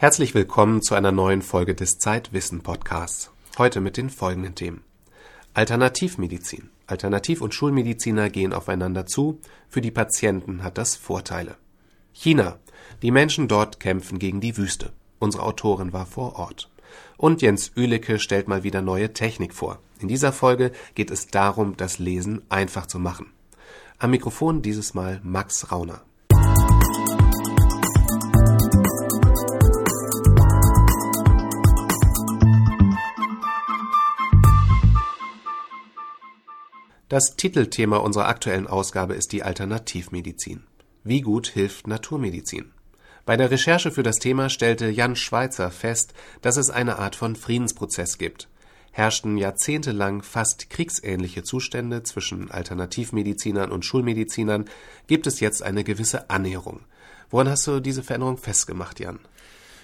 Herzlich willkommen zu einer neuen Folge des Zeitwissen Podcasts. Heute mit den folgenden Themen. Alternativmedizin. Alternativ- und Schulmediziner gehen aufeinander zu. Für die Patienten hat das Vorteile. China. Die Menschen dort kämpfen gegen die Wüste. Unsere Autorin war vor Ort. Und Jens Ülicke stellt mal wieder neue Technik vor. In dieser Folge geht es darum, das Lesen einfach zu machen. Am Mikrofon dieses Mal Max Rauner. Das Titelthema unserer aktuellen Ausgabe ist die Alternativmedizin. Wie gut hilft Naturmedizin? Bei der Recherche für das Thema stellte Jan Schweitzer fest, dass es eine Art von Friedensprozess gibt. Herrschten jahrzehntelang fast kriegsähnliche Zustände zwischen Alternativmedizinern und Schulmedizinern, gibt es jetzt eine gewisse Annäherung. Woran hast du diese Veränderung festgemacht, Jan?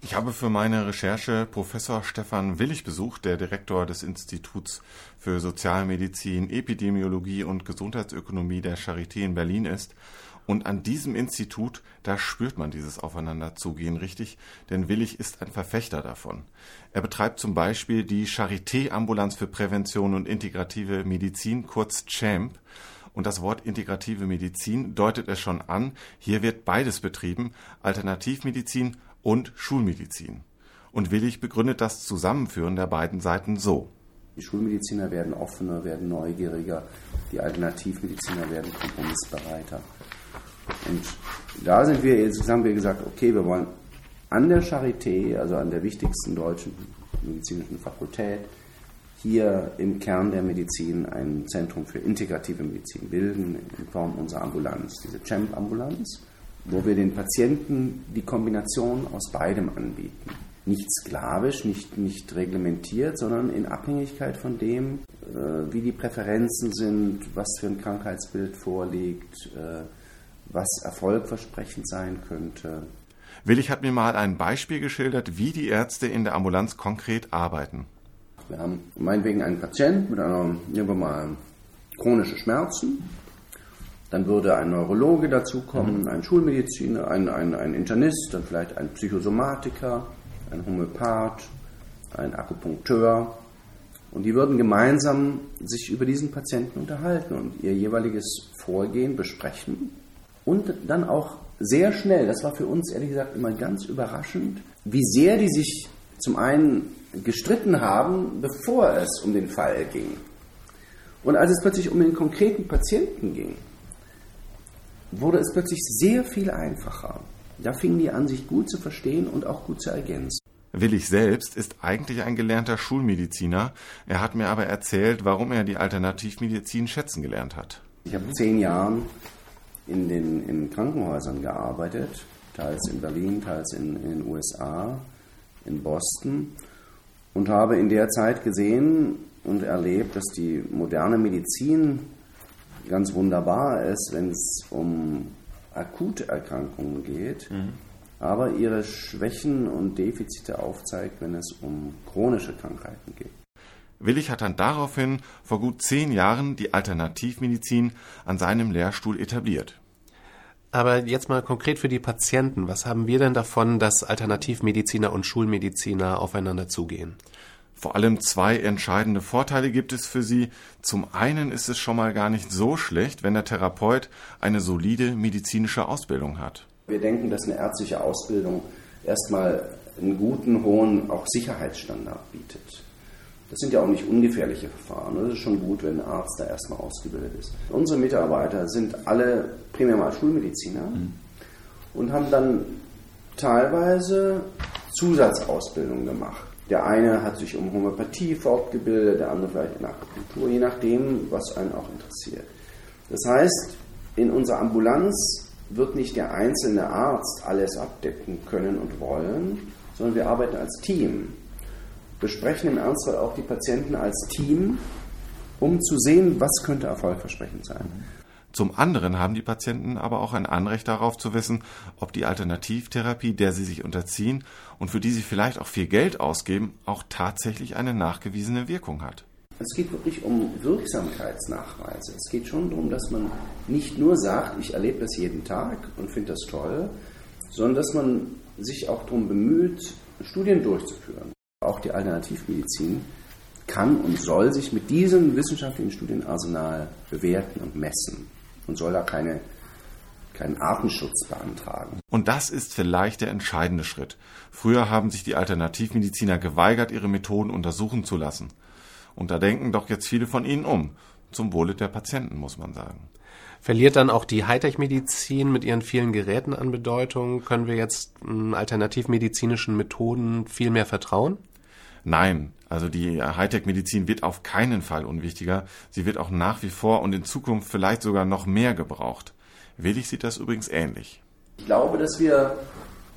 Ich habe für meine Recherche Professor Stefan Willig besucht, der Direktor des Instituts für Sozialmedizin, Epidemiologie und Gesundheitsökonomie der Charité in Berlin ist. Und an diesem Institut, da spürt man dieses Aufeinanderzugehen richtig, denn Willig ist ein Verfechter davon. Er betreibt zum Beispiel die Charité-Ambulanz für Prävention und integrative Medizin, kurz CHAMP. Und das Wort integrative Medizin deutet es schon an. Hier wird beides betrieben, Alternativmedizin und Schulmedizin. Und Willig begründet das Zusammenführen der beiden Seiten so. Die Schulmediziner werden offener, werden neugieriger, die Alternativmediziner werden kompromissbereiter. Und da sind wir jetzt, haben wir gesagt, okay, wir wollen an der Charité, also an der wichtigsten deutschen medizinischen Fakultät, hier im Kern der Medizin ein Zentrum für integrative Medizin bilden, in Form unserer Ambulanz, diese CHAMP-Ambulanz wo wir den Patienten die Kombination aus beidem anbieten. Nicht sklavisch, nicht, nicht reglementiert, sondern in Abhängigkeit von dem, äh, wie die Präferenzen sind, was für ein Krankheitsbild vorliegt, äh, was erfolgversprechend sein könnte. Willig hat mir mal ein Beispiel geschildert, wie die Ärzte in der Ambulanz konkret arbeiten. Wir haben meinetwegen einen Patienten mit einer, nehmen wir mal, chronische Schmerzen dann würde ein Neurologe dazukommen, mhm. ein Schulmediziner, ein, ein, ein Internist, dann vielleicht ein Psychosomatiker, ein Homöopath, ein Akupunkteur. Und die würden gemeinsam sich über diesen Patienten unterhalten und ihr jeweiliges Vorgehen besprechen. Und dann auch sehr schnell, das war für uns ehrlich gesagt immer ganz überraschend, wie sehr die sich zum einen gestritten haben, bevor es um den Fall ging. Und als es plötzlich um den konkreten Patienten ging, wurde es plötzlich sehr viel einfacher. Da fingen die an, sich gut zu verstehen und auch gut zu ergänzen. Willig selbst ist eigentlich ein gelernter Schulmediziner. Er hat mir aber erzählt, warum er die Alternativmedizin schätzen gelernt hat. Ich habe zehn Jahre in den in Krankenhäusern gearbeitet, teils in Berlin, teils in, in den USA, in Boston und habe in der Zeit gesehen und erlebt, dass die moderne Medizin ganz wunderbar ist, wenn es um akute Erkrankungen geht, mhm. aber ihre Schwächen und Defizite aufzeigt, wenn es um chronische Krankheiten geht. Willig hat dann daraufhin vor gut zehn Jahren die Alternativmedizin an seinem Lehrstuhl etabliert. Aber jetzt mal konkret für die Patienten. Was haben wir denn davon, dass Alternativmediziner und Schulmediziner aufeinander zugehen? Vor allem zwei entscheidende Vorteile gibt es für sie. Zum einen ist es schon mal gar nicht so schlecht, wenn der Therapeut eine solide medizinische Ausbildung hat. Wir denken, dass eine ärztliche Ausbildung erstmal einen guten, hohen auch Sicherheitsstandard bietet. Das sind ja auch nicht ungefährliche Verfahren. Das ist schon gut, wenn ein Arzt da erstmal ausgebildet ist. Unsere Mitarbeiter sind alle primär mal Schulmediziner mhm. und haben dann teilweise Zusatzausbildung gemacht. Der eine hat sich um Homöopathie fortgebildet, der andere vielleicht in Akupunktur, je nachdem, was einen auch interessiert. Das heißt, in unserer Ambulanz wird nicht der einzelne Arzt alles abdecken können und wollen, sondern wir arbeiten als Team. Besprechen im Ernstfall auch die Patienten als Team, um zu sehen, was könnte erfolgversprechend sein. Zum anderen haben die Patienten aber auch ein Anrecht darauf zu wissen, ob die Alternativtherapie, der sie sich unterziehen und für die sie vielleicht auch viel Geld ausgeben, auch tatsächlich eine nachgewiesene Wirkung hat. Es geht wirklich um Wirksamkeitsnachweise. Es geht schon darum, dass man nicht nur sagt, ich erlebe das jeden Tag und finde das toll, sondern dass man sich auch darum bemüht, Studien durchzuführen. Auch die Alternativmedizin kann und soll sich mit diesem wissenschaftlichen Studienarsenal bewerten und messen und soll da keine, keinen Artenschutz beantragen. Und das ist vielleicht der entscheidende Schritt. Früher haben sich die Alternativmediziner geweigert, ihre Methoden untersuchen zu lassen. Und da denken doch jetzt viele von ihnen um. Zum Wohle der Patienten, muss man sagen. Verliert dann auch die Hightech-Medizin mit ihren vielen Geräten an Bedeutung? Können wir jetzt hm, alternativmedizinischen Methoden viel mehr vertrauen? Nein, also die Hightech-Medizin wird auf keinen Fall unwichtiger. Sie wird auch nach wie vor und in Zukunft vielleicht sogar noch mehr gebraucht. Willig sieht das übrigens ähnlich. Ich glaube, dass wir,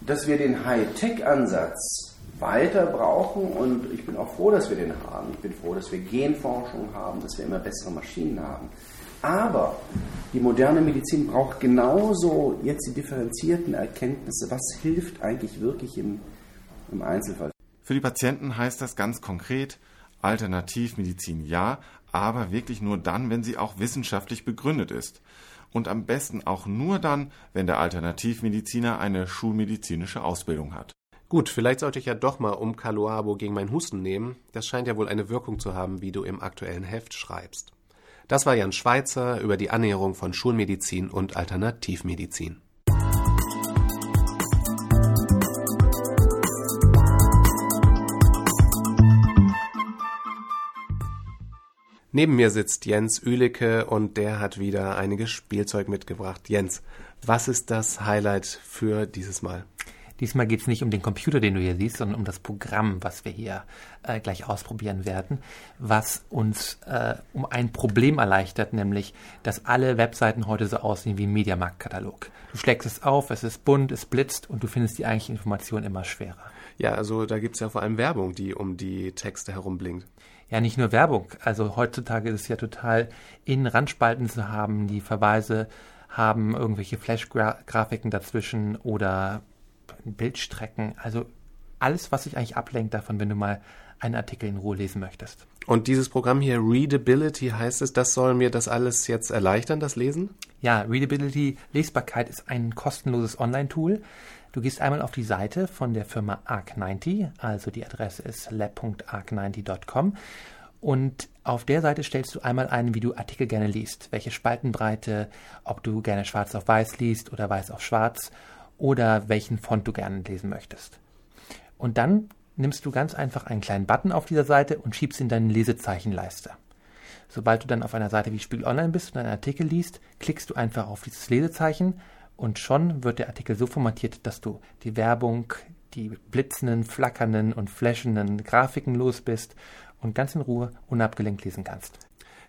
dass wir den Hightech-Ansatz weiter brauchen und ich bin auch froh, dass wir den haben. Ich bin froh, dass wir Genforschung haben, dass wir immer bessere Maschinen haben. Aber die moderne Medizin braucht genauso jetzt die differenzierten Erkenntnisse, was hilft eigentlich wirklich im, im Einzelfall. Für die Patienten heißt das ganz konkret, Alternativmedizin ja, aber wirklich nur dann, wenn sie auch wissenschaftlich begründet ist. Und am besten auch nur dann, wenn der Alternativmediziner eine schulmedizinische Ausbildung hat. Gut, vielleicht sollte ich ja doch mal um Caloabo gegen meinen Husten nehmen. Das scheint ja wohl eine Wirkung zu haben, wie du im aktuellen Heft schreibst. Das war Jan Schweitzer über die Annäherung von Schulmedizin und Alternativmedizin. Neben mir sitzt Jens Ülicke und der hat wieder einiges Spielzeug mitgebracht. Jens, was ist das Highlight für dieses Mal? Diesmal geht es nicht um den Computer, den du hier siehst, sondern um das Programm, was wir hier äh, gleich ausprobieren werden, was uns äh, um ein Problem erleichtert, nämlich, dass alle Webseiten heute so aussehen wie ein Mediamarktkatalog. Du schlägst es auf, es ist bunt, es blitzt und du findest die eigentliche Information immer schwerer. Ja, also da gibt es ja vor allem Werbung, die um die Texte herumblinkt ja nicht nur Werbung. Also heutzutage ist es ja total in Randspalten zu haben, die Verweise haben, irgendwelche Flash-Grafiken dazwischen oder Bildstrecken. Also alles, was sich eigentlich ablenkt davon, wenn du mal einen Artikel in Ruhe lesen möchtest. Und dieses Programm hier, Readability heißt es, das soll mir das alles jetzt erleichtern, das Lesen? Ja, Readability, Lesbarkeit ist ein kostenloses Online-Tool. Du gehst einmal auf die Seite von der Firma Arc90, also die Adresse ist lab.arc90.com und auf der Seite stellst du einmal ein, wie du Artikel gerne liest, welche Spaltenbreite, ob du gerne schwarz auf weiß liest oder weiß auf schwarz oder welchen Font du gerne lesen möchtest. Und dann nimmst du ganz einfach einen kleinen Button auf dieser Seite und schiebst in deine Lesezeichenleiste. Sobald du dann auf einer Seite wie Spiegel Online bist und einen Artikel liest, klickst du einfach auf dieses Lesezeichen und schon wird der Artikel so formatiert, dass du die Werbung, die blitzenden, flackernden und flashenden Grafiken los bist und ganz in Ruhe unabgelenkt lesen kannst.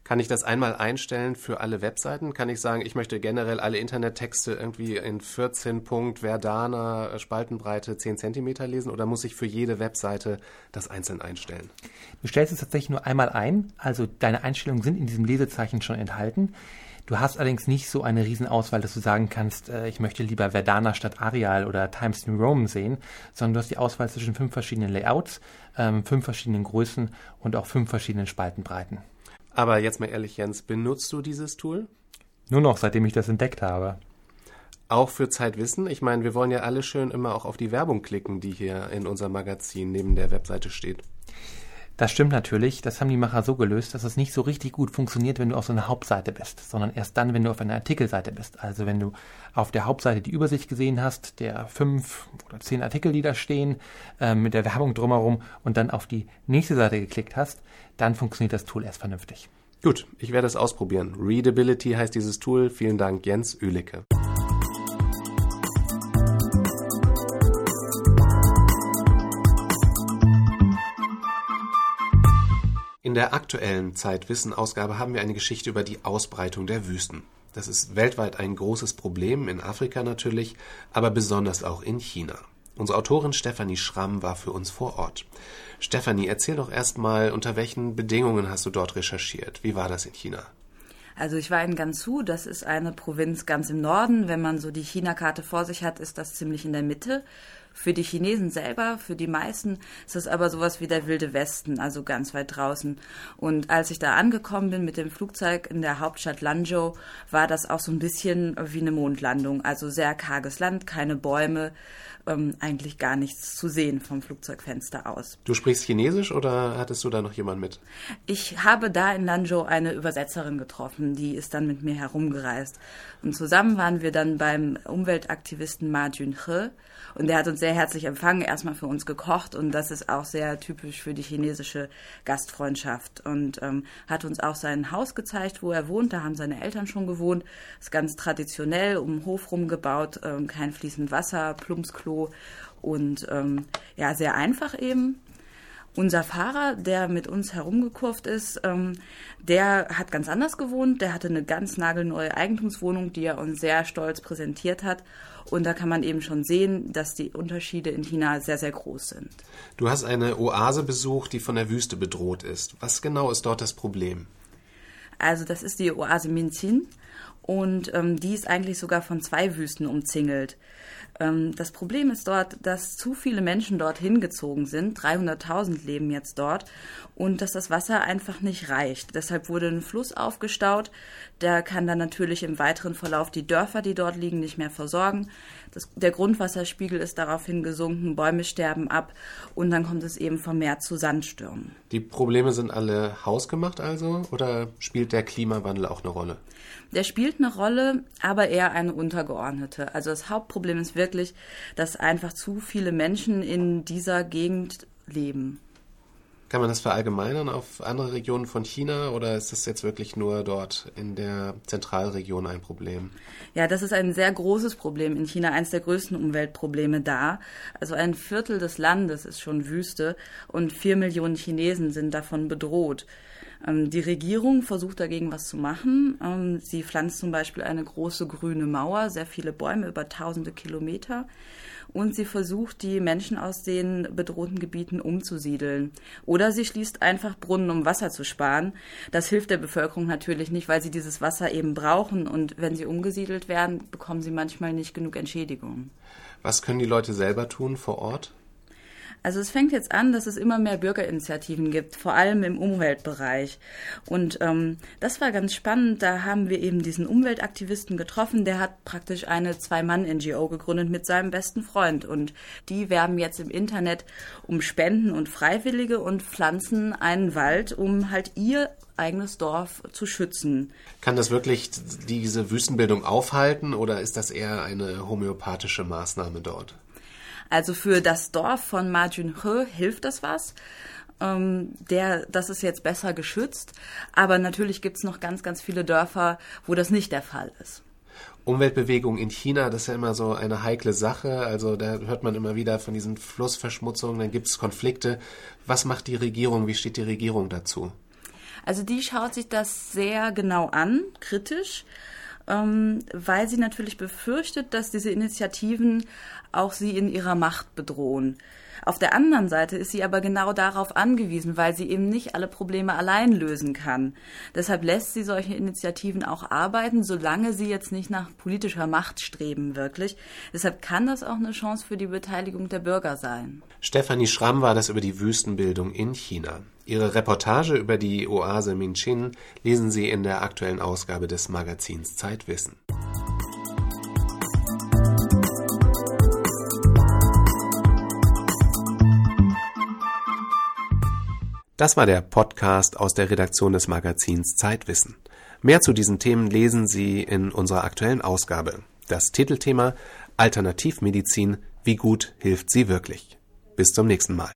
Kann ich das einmal einstellen für alle Webseiten? Kann ich sagen, ich möchte generell alle Internettexte irgendwie in 14 Punkt Verdana Spaltenbreite 10 cm lesen oder muss ich für jede Webseite das einzeln einstellen? Du stellst es tatsächlich nur einmal ein, also deine Einstellungen sind in diesem Lesezeichen schon enthalten. Du hast allerdings nicht so eine Riesenauswahl, dass du sagen kannst, äh, ich möchte lieber Verdana statt Arial oder Times New Roman sehen, sondern du hast die Auswahl zwischen fünf verschiedenen Layouts, ähm, fünf verschiedenen Größen und auch fünf verschiedenen Spaltenbreiten. Aber jetzt mal ehrlich, Jens, benutzt du dieses Tool? Nur noch, seitdem ich das entdeckt habe. Auch für Zeitwissen? Ich meine, wir wollen ja alle schön immer auch auf die Werbung klicken, die hier in unserem Magazin neben der Webseite steht. Das stimmt natürlich. Das haben die Macher so gelöst, dass es nicht so richtig gut funktioniert, wenn du auf so einer Hauptseite bist, sondern erst dann, wenn du auf einer Artikelseite bist. Also wenn du auf der Hauptseite die Übersicht gesehen hast, der fünf oder zehn Artikel, die da stehen, äh, mit der Werbung drumherum und dann auf die nächste Seite geklickt hast, dann funktioniert das Tool erst vernünftig. Gut, ich werde es ausprobieren. Readability heißt dieses Tool. Vielen Dank, Jens Ülicke. In der aktuellen Zeitwissen-Ausgabe haben wir eine Geschichte über die Ausbreitung der Wüsten. Das ist weltweit ein großes Problem, in Afrika natürlich, aber besonders auch in China. Unsere Autorin Stefanie Schramm war für uns vor Ort. Stefanie, erzähl doch erstmal, unter welchen Bedingungen hast du dort recherchiert? Wie war das in China? Also ich war in Gansu, das ist eine Provinz ganz im Norden. Wenn man so die China-Karte vor sich hat, ist das ziemlich in der Mitte. Für die Chinesen selber, für die meisten ist es aber sowas wie der wilde Westen, also ganz weit draußen. Und als ich da angekommen bin mit dem Flugzeug in der Hauptstadt Lanzhou, war das auch so ein bisschen wie eine Mondlandung. Also sehr karges Land, keine Bäume, ähm, eigentlich gar nichts zu sehen vom Flugzeugfenster aus. Du sprichst Chinesisch oder hattest du da noch jemanden mit? Ich habe da in Lanzhou eine Übersetzerin getroffen, die ist dann mit mir herumgereist. Und zusammen waren wir dann beim Umweltaktivisten Ma Junhe und der hat uns sehr herzlich empfangen, erstmal für uns gekocht und das ist auch sehr typisch für die chinesische Gastfreundschaft und ähm, hat uns auch sein Haus gezeigt, wo er wohnt. Da haben seine Eltern schon gewohnt. Ist ganz traditionell um den Hof rumgebaut, ähm, kein fließend Wasser, Plumpsklo und ähm, ja, sehr einfach eben. Unser Fahrer, der mit uns herumgekurvt ist, ähm, der hat ganz anders gewohnt. Der hatte eine ganz nagelneue Eigentumswohnung, die er uns sehr stolz präsentiert hat. Und da kann man eben schon sehen, dass die Unterschiede in China sehr, sehr groß sind. Du hast eine Oase besucht, die von der Wüste bedroht ist. Was genau ist dort das Problem? Also das ist die Oase Minzin und ähm, die ist eigentlich sogar von zwei Wüsten umzingelt. Ähm, das Problem ist dort, dass zu viele Menschen dort hingezogen sind. 300.000 leben jetzt dort und dass das Wasser einfach nicht reicht. Deshalb wurde ein Fluss aufgestaut. Der kann dann natürlich im weiteren Verlauf die Dörfer, die dort liegen, nicht mehr versorgen. Das, der Grundwasserspiegel ist daraufhin gesunken, Bäume sterben ab und dann kommt es eben vermehrt zu Sandstürmen. Die Probleme sind alle hausgemacht also oder spielt der Klimawandel auch eine Rolle? Der spielt eine Rolle, aber eher eine untergeordnete. Also das Hauptproblem ist wirklich, dass einfach zu viele Menschen in dieser Gegend leben. Kann man das verallgemeinern auf andere Regionen von China oder ist das jetzt wirklich nur dort in der Zentralregion ein Problem? Ja, das ist ein sehr großes Problem in China, eines der größten Umweltprobleme da. Also ein Viertel des Landes ist schon Wüste und vier Millionen Chinesen sind davon bedroht. Ähm, die Regierung versucht dagegen was zu machen. Ähm, sie pflanzt zum Beispiel eine große grüne Mauer, sehr viele Bäume über tausende Kilometer. Und sie versucht, die Menschen aus den bedrohten Gebieten umzusiedeln. Oder sie schließt einfach Brunnen, um Wasser zu sparen. Das hilft der Bevölkerung natürlich nicht, weil sie dieses Wasser eben brauchen. Und wenn sie umgesiedelt werden, bekommen sie manchmal nicht genug Entschädigung. Was können die Leute selber tun vor Ort? Also es fängt jetzt an, dass es immer mehr Bürgerinitiativen gibt, vor allem im Umweltbereich. Und ähm, das war ganz spannend. Da haben wir eben diesen Umweltaktivisten getroffen. Der hat praktisch eine Zwei-Mann-NGO gegründet mit seinem besten Freund. Und die werben jetzt im Internet um Spenden und Freiwillige und pflanzen einen Wald, um halt ihr eigenes Dorf zu schützen. Kann das wirklich diese Wüstenbildung aufhalten oder ist das eher eine homöopathische Maßnahme dort? Also für das Dorf von Ma Junhe hilft das was. Ähm, der, das ist jetzt besser geschützt. Aber natürlich gibt es noch ganz, ganz viele Dörfer, wo das nicht der Fall ist. Umweltbewegung in China, das ist ja immer so eine heikle Sache. Also da hört man immer wieder von diesen Flussverschmutzungen, dann gibt es Konflikte. Was macht die Regierung? Wie steht die Regierung dazu? Also die schaut sich das sehr genau an, kritisch ähm, weil sie natürlich befürchtet, dass diese Initiativen auch sie in ihrer Macht bedrohen. Auf der anderen Seite ist sie aber genau darauf angewiesen, weil sie eben nicht alle Probleme allein lösen kann. Deshalb lässt sie solche Initiativen auch arbeiten, solange sie jetzt nicht nach politischer Macht streben, wirklich. Deshalb kann das auch eine Chance für die Beteiligung der Bürger sein. Stefanie Schramm war das über die Wüstenbildung in China. Ihre Reportage über die Oase Minchin lesen Sie in der aktuellen Ausgabe des Magazins Zeitwissen. Das war der Podcast aus der Redaktion des Magazins Zeitwissen. Mehr zu diesen Themen lesen Sie in unserer aktuellen Ausgabe. Das Titelthema Alternativmedizin, wie gut hilft sie wirklich? Bis zum nächsten Mal.